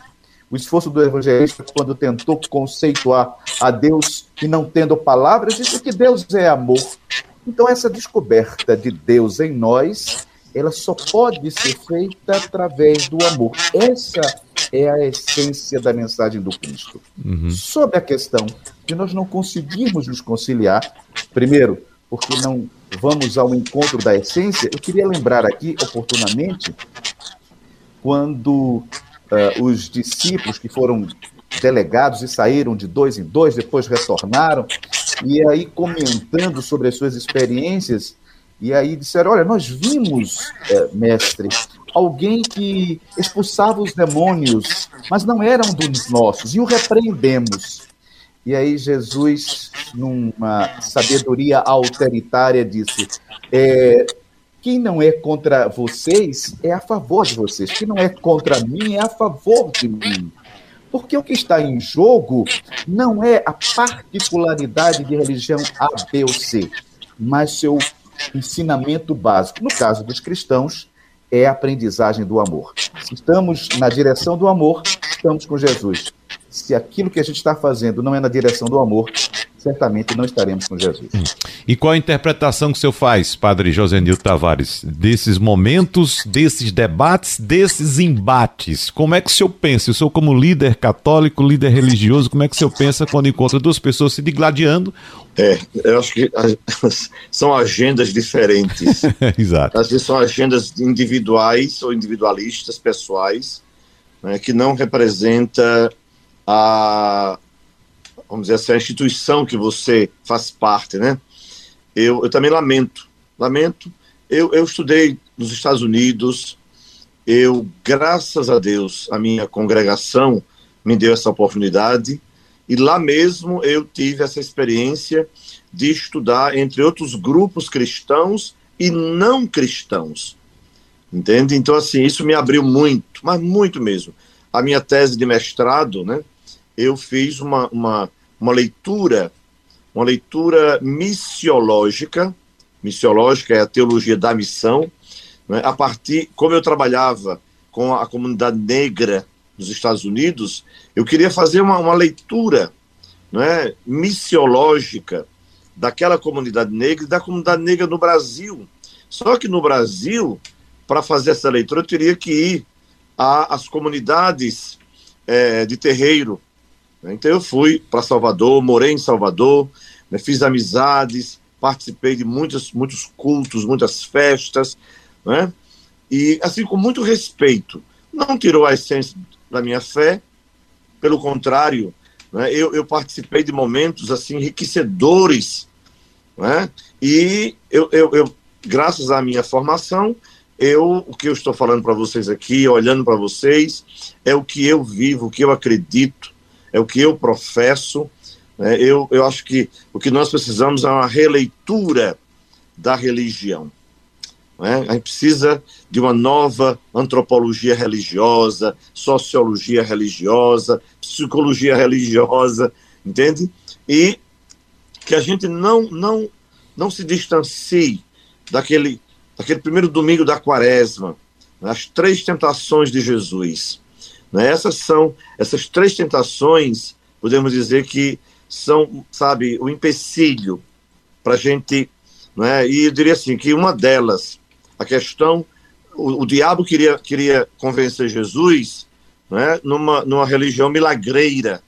O esforço do evangelista, quando tentou conceituar a Deus e não tendo palavras, disse que Deus é amor. Então, essa descoberta de Deus em nós, ela só pode ser feita através do amor. Essa é a essência da mensagem do Cristo. Uhum. Sobre a questão de nós não conseguirmos nos conciliar, primeiro, porque não vamos ao encontro da essência, eu queria lembrar aqui, oportunamente, quando uh, os discípulos que foram delegados e saíram de dois em dois, depois retornaram, e aí comentando sobre as suas experiências, e aí disseram: Olha, nós vimos, é, mestre, alguém que expulsava os demônios, mas não era um dos nossos, e o repreendemos. E aí Jesus, numa sabedoria autoritária, disse: é, quem não é contra vocês é a favor de vocês. Quem não é contra mim é a favor de mim. Porque o que está em jogo não é a particularidade de religião A, B ou C, mas seu ensinamento básico. No caso dos cristãos, é a aprendizagem do amor. Se estamos na direção do amor, estamos com Jesus. Se aquilo que a gente está fazendo não é na direção do amor, certamente não estaremos com Jesus. Hum. E qual a interpretação que o senhor faz, padre José Nilton Tavares, desses momentos, desses debates, desses embates? Como é que o senhor pensa? O senhor como líder católico, líder religioso, como é que o senhor pensa quando encontra duas pessoas se digladiando? É, eu acho que são agendas diferentes. Exato. Às vezes são agendas individuais ou individualistas, pessoais, né, que não representa a, vamos dizer assim, a instituição que você faz parte, né? Eu, eu também lamento, lamento. Eu, eu estudei nos Estados Unidos, eu, graças a Deus, a minha congregação me deu essa oportunidade, e lá mesmo eu tive essa experiência de estudar entre outros grupos cristãos e não cristãos. Entende? Então, assim, isso me abriu muito, mas muito mesmo. A minha tese de mestrado, né? Eu fiz uma, uma uma leitura, uma leitura missiológica, missiológica é a teologia da missão, né? a partir, como eu trabalhava com a comunidade negra nos Estados Unidos, eu queria fazer uma, uma leitura né, missiológica daquela comunidade negra e da comunidade negra no Brasil. Só que no Brasil, para fazer essa leitura, eu teria que ir às comunidades é, de terreiro. Então eu fui para Salvador, morei em Salvador, né, fiz amizades, participei de muitos, muitos cultos, muitas festas, né? e assim com muito respeito. Não tirou a essência da minha fé, pelo contrário, né, eu, eu, participei de momentos assim enriquecedores, né, e eu, eu, eu, graças à minha formação, eu, o que eu estou falando para vocês aqui, olhando para vocês, é o que eu vivo, o que eu acredito, é o que eu professo. Né? Eu, eu acho que o que nós precisamos é uma releitura da religião. Né? A gente precisa de uma nova antropologia religiosa, sociologia religiosa, psicologia religiosa, entende? E que a gente não, não, não se distancie daquele, daquele primeiro domingo da quaresma, as três tentações de Jesus. Né? Essas são, essas três tentações, podemos dizer que são, sabe, o empecilho para a gente, né? e eu diria assim, que uma delas, a questão, o, o diabo queria, queria convencer Jesus né, numa, numa religião milagreira.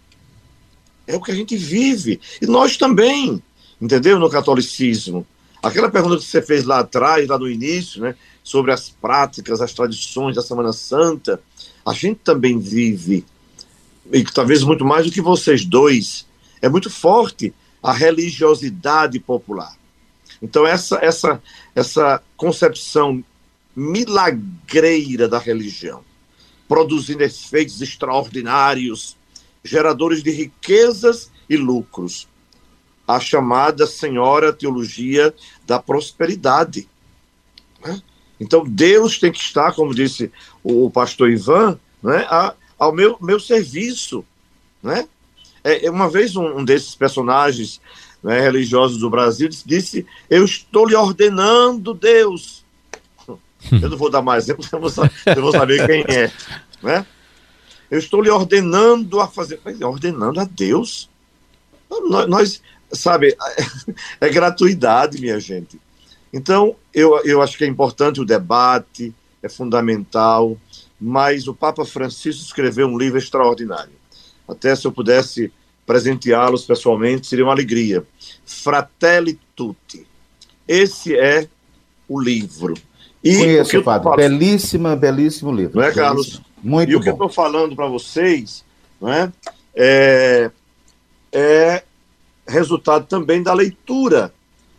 É o que a gente vive, e nós também, entendeu? No catolicismo. Aquela pergunta que você fez lá atrás, lá no início, né, sobre as práticas, as tradições da Semana Santa, a gente também vive, e talvez muito mais do que vocês dois, é muito forte a religiosidade popular. Então essa essa essa concepção milagreira da religião, produzindo efeitos extraordinários, geradores de riquezas e lucros. A chamada senhora teologia da prosperidade. Né? Então Deus tem que estar, como disse o pastor Ivan, né, a, ao meu, meu serviço. Né? É, é, uma vez um, um desses personagens né, religiosos do Brasil disse: Eu estou lhe ordenando, Deus. Eu não vou dar mais exemplo, eu vou, eu vou saber quem é. Né? Eu estou lhe ordenando a fazer. Ordenando a Deus? Nós, nós sabe, é gratuidade, minha gente. Então, eu, eu acho que é importante o debate, é fundamental, mas o Papa Francisco escreveu um livro extraordinário. Até se eu pudesse presenteá-los pessoalmente, seria uma alegria. Fratelli Tutti. Esse é o livro. E Conheço, padre. Falando... Belíssima, belíssimo livro. Não é, Carlos? Muito e bom. o que eu estou falando para vocês não é, é, é resultado também da leitura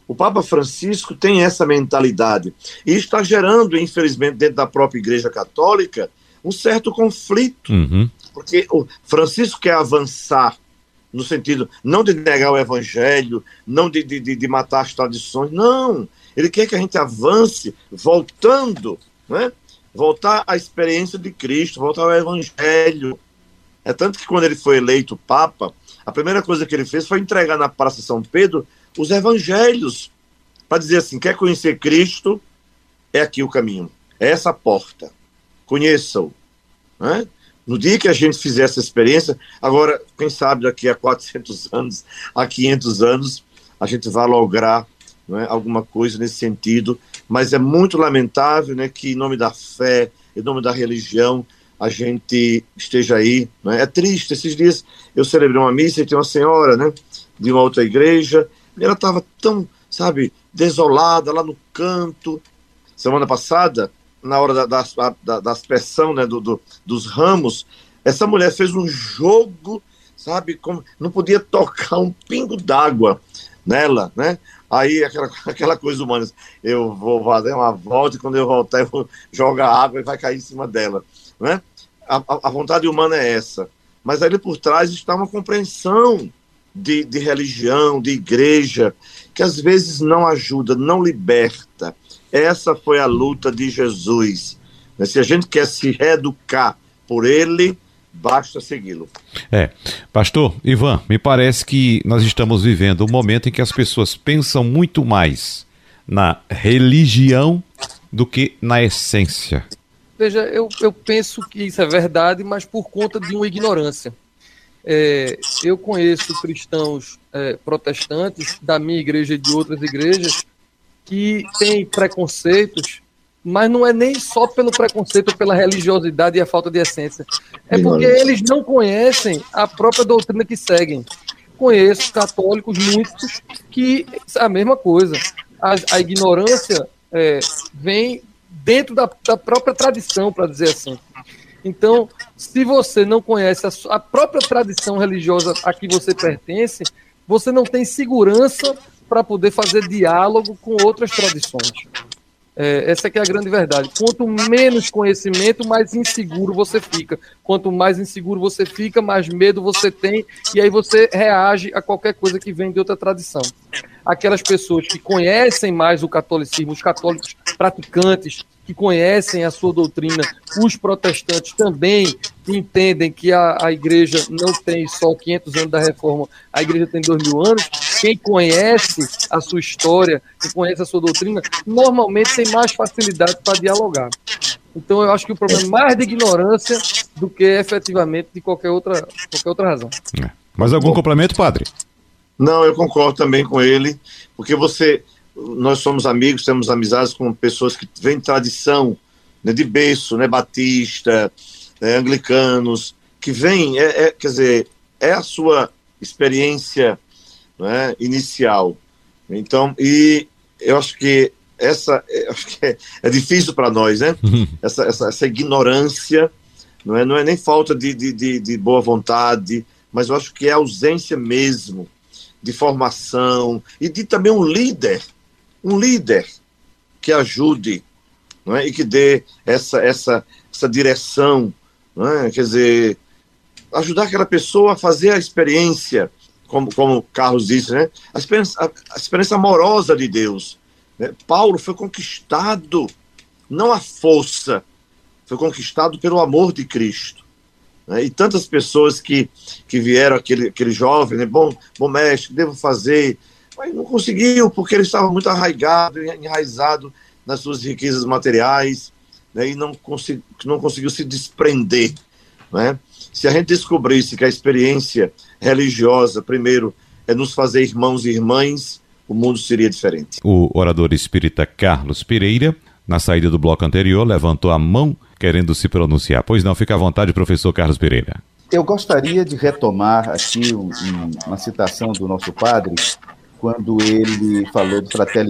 o Papa Francisco tem essa mentalidade e está gerando, infelizmente, dentro da própria Igreja Católica, um certo conflito, uhum. porque o Francisco quer avançar no sentido não de negar o Evangelho, não de, de, de matar as tradições, não. Ele quer que a gente avance voltando, né? voltar à experiência de Cristo, voltar ao Evangelho. É tanto que quando ele foi eleito Papa, a primeira coisa que ele fez foi entregar na Praça São Pedro os evangelhos, para dizer assim: quer conhecer Cristo? É aqui o caminho, é essa porta. Conheça-o. Né? No dia que a gente fizer essa experiência, agora, quem sabe daqui a 400 anos, a 500 anos, a gente vai lograr é, alguma coisa nesse sentido, mas é muito lamentável né, que, em nome da fé, em nome da religião, a gente esteja aí. É? é triste. Esses dias eu celebrei uma missa e tem uma senhora né, de uma outra igreja ela estava tão, sabe, desolada lá no canto. Semana passada, na hora da, da, da, da aspersão né, do, do, dos ramos, essa mulher fez um jogo, sabe, como não podia tocar um pingo d'água nela, né? Aí aquela, aquela coisa humana, eu vou fazer uma volta e quando eu voltar eu vou jogar água e vai cair em cima dela, né? A, a, a vontade humana é essa. Mas ali por trás está uma compreensão de, de religião, de igreja, que às vezes não ajuda, não liberta. Essa foi a luta de Jesus. Se a gente quer se reeducar por ele, basta segui-lo. É, pastor Ivan, me parece que nós estamos vivendo um momento em que as pessoas pensam muito mais na religião do que na essência. Veja, eu, eu penso que isso é verdade, mas por conta de uma ignorância. É, eu conheço cristãos é, protestantes da minha igreja e de outras igrejas que têm preconceitos mas não é nem só pelo preconceito, pela religiosidade e a falta de essência. É porque eles não conhecem a própria doutrina que seguem. Conheço católicos muitos que a mesma coisa. A, a ignorância é, vem dentro da, da própria tradição, para dizer assim. Então, se você não conhece a, a, própria tradição religiosa a que você pertence, você não tem segurança para poder fazer diálogo com outras tradições. É, essa é a grande verdade. Quanto menos conhecimento, mais inseguro você fica. Quanto mais inseguro você fica, mais medo você tem, e aí você reage a qualquer coisa que vem de outra tradição. Aquelas pessoas que conhecem mais o catolicismo, os católicos praticantes, que conhecem a sua doutrina, os protestantes também entendem que a, a igreja não tem só 500 anos da reforma, a igreja tem 2 mil anos. Quem conhece a sua história, quem conhece a sua doutrina, normalmente tem mais facilidade para dialogar. Então eu acho que o problema é mais de ignorância do que efetivamente de qualquer outra, qualquer outra razão. É. Mais algum Bom, complemento, padre? Não, eu concordo também com ele, porque você nós somos amigos, temos amizades com pessoas que vêm de tradição, né, de berço, né, batista, né, anglicanos, que vêm, é, é, quer dizer, é a sua experiência né, inicial. Então, e eu acho que essa acho que é, é difícil para nós, né? Essa, essa, essa, ignorância, não é, não é nem falta de, de, de, de boa vontade, mas eu acho que é ausência mesmo de formação e de também um líder um líder que ajude é? e que dê essa, essa, essa direção, é? quer dizer, ajudar aquela pessoa a fazer a experiência, como, como Carlos disse, né? a, experiência, a, a experiência amorosa de Deus. Né? Paulo foi conquistado, não a força, foi conquistado pelo amor de Cristo. Né? E tantas pessoas que, que vieram, aquele, aquele jovem, né? bom, bom mestre, devo fazer, mas não conseguiu, porque ele estava muito arraigado, enraizado nas suas riquezas materiais, né, e não, consegui, não conseguiu se desprender. Né? Se a gente descobrisse que a experiência religiosa, primeiro, é nos fazer irmãos e irmãs, o mundo seria diferente. O orador espírita Carlos Pereira, na saída do bloco anterior, levantou a mão querendo se pronunciar. Pois não, fica à vontade, professor Carlos Pereira. Eu gostaria de retomar aqui um, uma citação do nosso padre, quando ele falou do Fratelli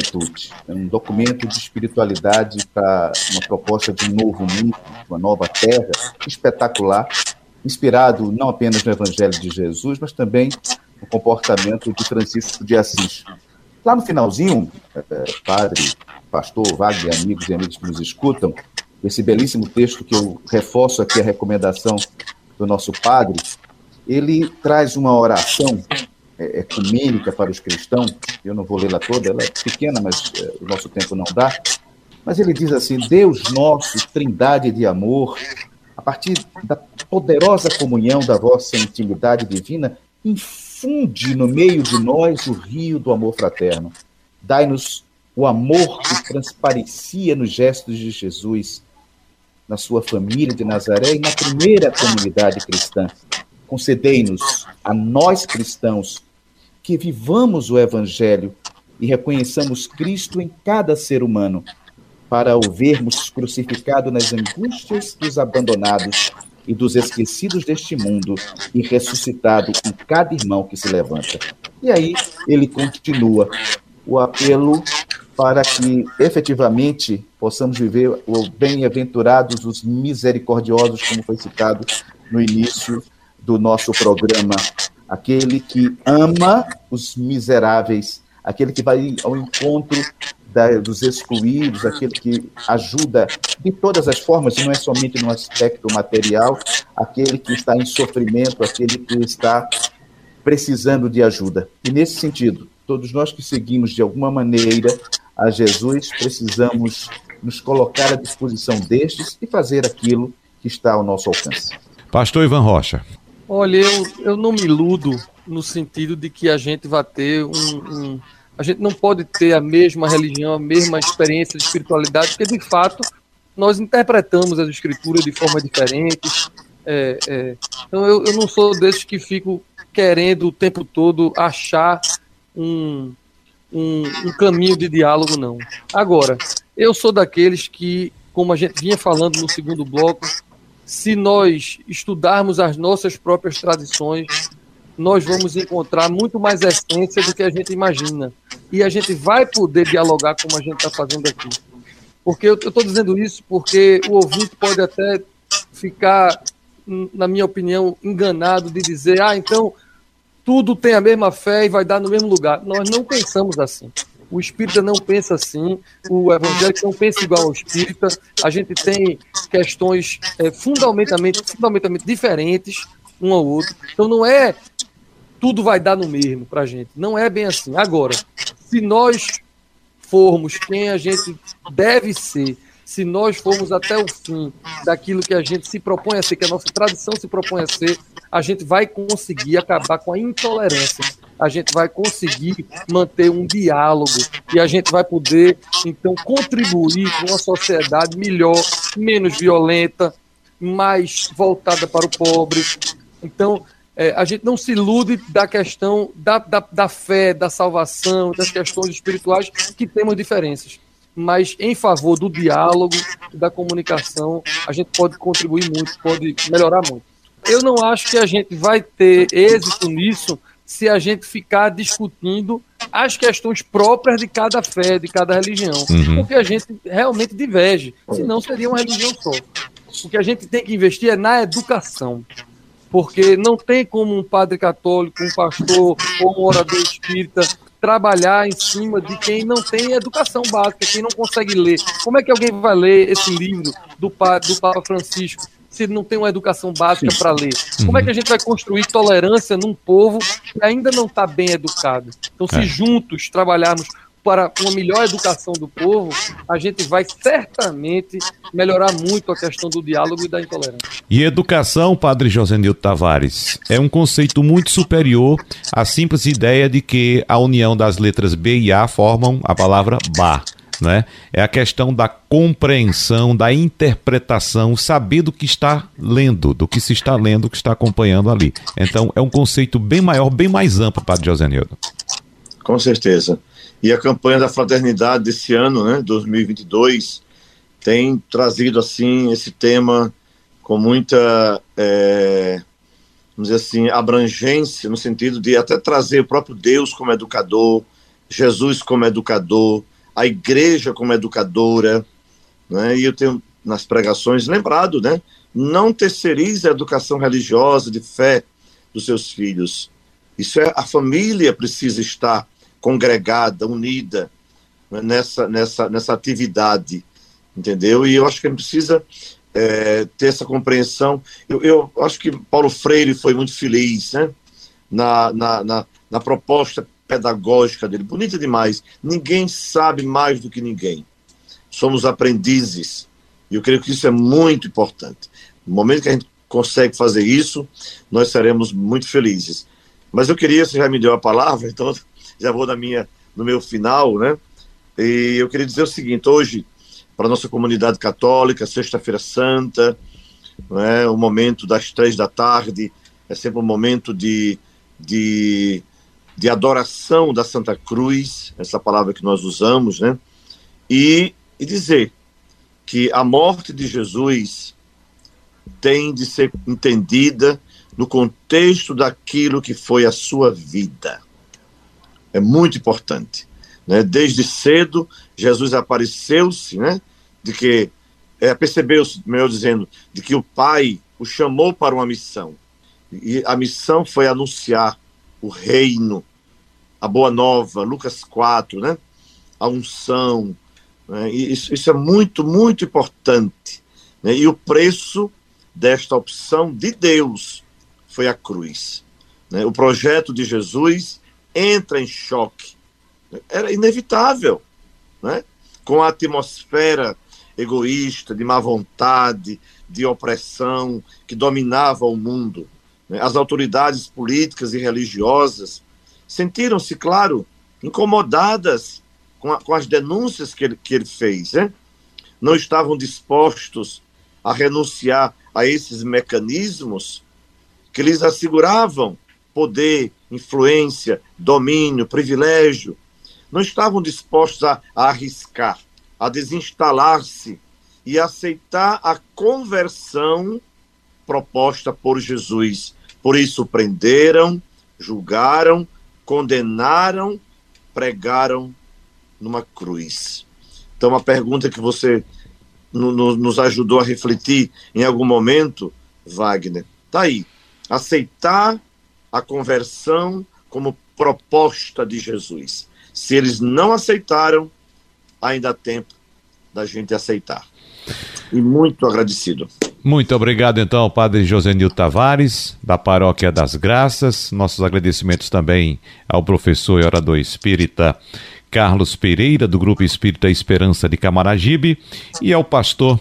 é um documento de espiritualidade para uma proposta de um novo mundo, uma nova terra, espetacular, inspirado não apenas no Evangelho de Jesus, mas também no comportamento de Francisco de Assis. Lá no finalzinho, é, padre, pastor, Wagner, amigos e amigas que nos escutam, esse belíssimo texto que eu reforço aqui a recomendação do nosso padre, ele traz uma oração é, ecumênica para os cristãos, eu não vou lê-la toda, ela é pequena, mas é, o nosso tempo não dá. Mas ele diz assim: Deus nosso, trindade de amor, a partir da poderosa comunhão da vossa intimidade divina, infunde no meio de nós o rio do amor fraterno. Dai-nos o amor que transparecia nos gestos de Jesus, na sua família de Nazaré e na primeira comunidade cristã. Concedei-nos, a nós cristãos, que vivamos o Evangelho e reconheçamos Cristo em cada ser humano, para o vermos crucificado nas angústias dos abandonados e dos esquecidos deste mundo e ressuscitado em cada irmão que se levanta. E aí ele continua o apelo para que efetivamente possamos viver o bem-aventurados, os misericordiosos, como foi citado no início do nosso programa aquele que ama os miseráveis, aquele que vai ao encontro da, dos excluídos, aquele que ajuda de todas as formas, não é somente no aspecto material, aquele que está em sofrimento, aquele que está precisando de ajuda. E nesse sentido, todos nós que seguimos de alguma maneira a Jesus, precisamos nos colocar à disposição destes e fazer aquilo que está ao nosso alcance. Pastor Ivan Rocha. Olha, eu, eu não me iludo no sentido de que a gente vai ter um, um, A gente não pode ter a mesma religião, a mesma experiência de espiritualidade, porque de fato nós interpretamos as escrituras de forma diferente. É, é, então eu, eu não sou desses que fico querendo o tempo todo achar um, um, um caminho de diálogo, não. Agora, Eu sou daqueles que, como a gente vinha falando no segundo bloco, se nós estudarmos as nossas próprias tradições, nós vamos encontrar muito mais essência do que a gente imagina. E a gente vai poder dialogar como a gente está fazendo aqui. Porque eu estou dizendo isso porque o ouvinte pode até ficar, na minha opinião, enganado de dizer, ah, então tudo tem a mesma fé e vai dar no mesmo lugar. Nós não pensamos assim. O espírita não pensa assim, o evangélico não pensa igual ao espírita. A gente tem questões é, fundamentalmente, fundamentalmente diferentes um ao outro. Então não é tudo vai dar no mesmo para a gente. Não é bem assim. Agora, se nós formos quem a gente deve ser, se nós formos até o fim daquilo que a gente se propõe a ser, que a nossa tradição se propõe a ser, a gente vai conseguir acabar com a intolerância. A gente vai conseguir manter um diálogo e a gente vai poder, então, contribuir com uma sociedade melhor, menos violenta, mais voltada para o pobre. Então, é, a gente não se ilude da questão da, da, da fé, da salvação, das questões espirituais, que temos diferenças. Mas em favor do diálogo, da comunicação, a gente pode contribuir muito, pode melhorar muito. Eu não acho que a gente vai ter êxito nisso se a gente ficar discutindo as questões próprias de cada fé, de cada religião. Uhum. Porque a gente realmente diverge, senão seria uma religião só. O que a gente tem que investir é na educação porque não tem como um padre católico, um pastor ou um orador espírita trabalhar em cima de quem não tem educação básica, quem não consegue ler. Como é que alguém vai ler esse livro do, do Papa Francisco se ele não tem uma educação básica para ler? Como é que a gente vai construir tolerância num povo que ainda não está bem educado? Então, se é. juntos trabalharmos para uma melhor educação do povo, a gente vai certamente melhorar muito a questão do diálogo e da intolerância. E educação, Padre José Nilton Tavares, é um conceito muito superior à simples ideia de que a união das letras B e A formam a palavra bar. Né? É a questão da compreensão, da interpretação, saber do que está lendo, do que se está lendo, do que está acompanhando ali. Então, é um conceito bem maior, bem mais amplo, Padre José Nilton. Com certeza. E a campanha da fraternidade desse ano, né, 2022, tem trazido assim esse tema com muita, é, vamos dizer assim, abrangência no sentido de até trazer o próprio Deus como educador, Jesus como educador, a igreja como educadora, né? E eu tenho nas pregações lembrado, né? Não terceirize a educação religiosa de fé dos seus filhos. Isso é a família precisa estar congregada, unida né, nessa, nessa, nessa atividade, entendeu? E eu acho que a gente precisa é, ter essa compreensão. Eu, eu, acho que Paulo Freire foi muito feliz né? na, na, na, na proposta pedagógica dele, bonita demais. Ninguém sabe mais do que ninguém. Somos aprendizes. E eu creio que isso é muito importante. No momento que a gente consegue fazer isso, nós seremos muito felizes. Mas eu queria, você já me deu a palavra, então já vou na minha, no meu final, né? E eu queria dizer o seguinte: hoje, para nossa comunidade católica, Sexta-feira Santa, né, o momento das três da tarde, é sempre um momento de, de, de adoração da Santa Cruz, essa palavra que nós usamos, né? E, e dizer que a morte de Jesus tem de ser entendida no contexto daquilo que foi a sua vida é muito importante. Né? Desde cedo, Jesus apareceu-se, né? de que é, percebeu-se, melhor dizendo, de que o Pai o chamou para uma missão. E a missão foi anunciar o reino, a boa nova, Lucas 4, né? a unção. Né? Isso, isso é muito, muito importante. Né? E o preço desta opção de Deus foi a cruz. Né? O projeto de Jesus entra em choque. Era inevitável, né? com a atmosfera egoísta, de má vontade, de opressão que dominava o mundo. Né? As autoridades políticas e religiosas sentiram-se, claro, incomodadas com, a, com, as denúncias que ele, que ele fez. Né? Não estavam dispostos a renunciar a esses mecanismos que lhes asseguravam poder, influência, domínio, privilégio, não estavam dispostos a, a arriscar a desinstalar-se e aceitar a conversão proposta por Jesus. Por isso prenderam, julgaram, condenaram, pregaram numa cruz. Então, a pergunta que você no, no, nos ajudou a refletir em algum momento, Wagner, está aí. Aceitar a conversão como proposta de Jesus. Se eles não aceitaram, ainda há tempo da gente aceitar. E muito agradecido. Muito obrigado, então, Padre Josenil Tavares, da Paróquia das Graças. Nossos agradecimentos também ao professor e orador espírita Carlos Pereira, do Grupo Espírita Esperança de Camaragibe, e ao pastor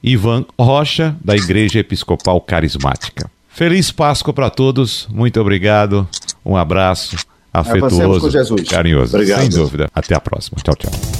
Ivan Rocha, da Igreja Episcopal Carismática. Feliz Páscoa para todos, muito obrigado, um abraço afetuoso, carinhoso. Obrigado. Sem dúvida. Até a próxima. Tchau, tchau.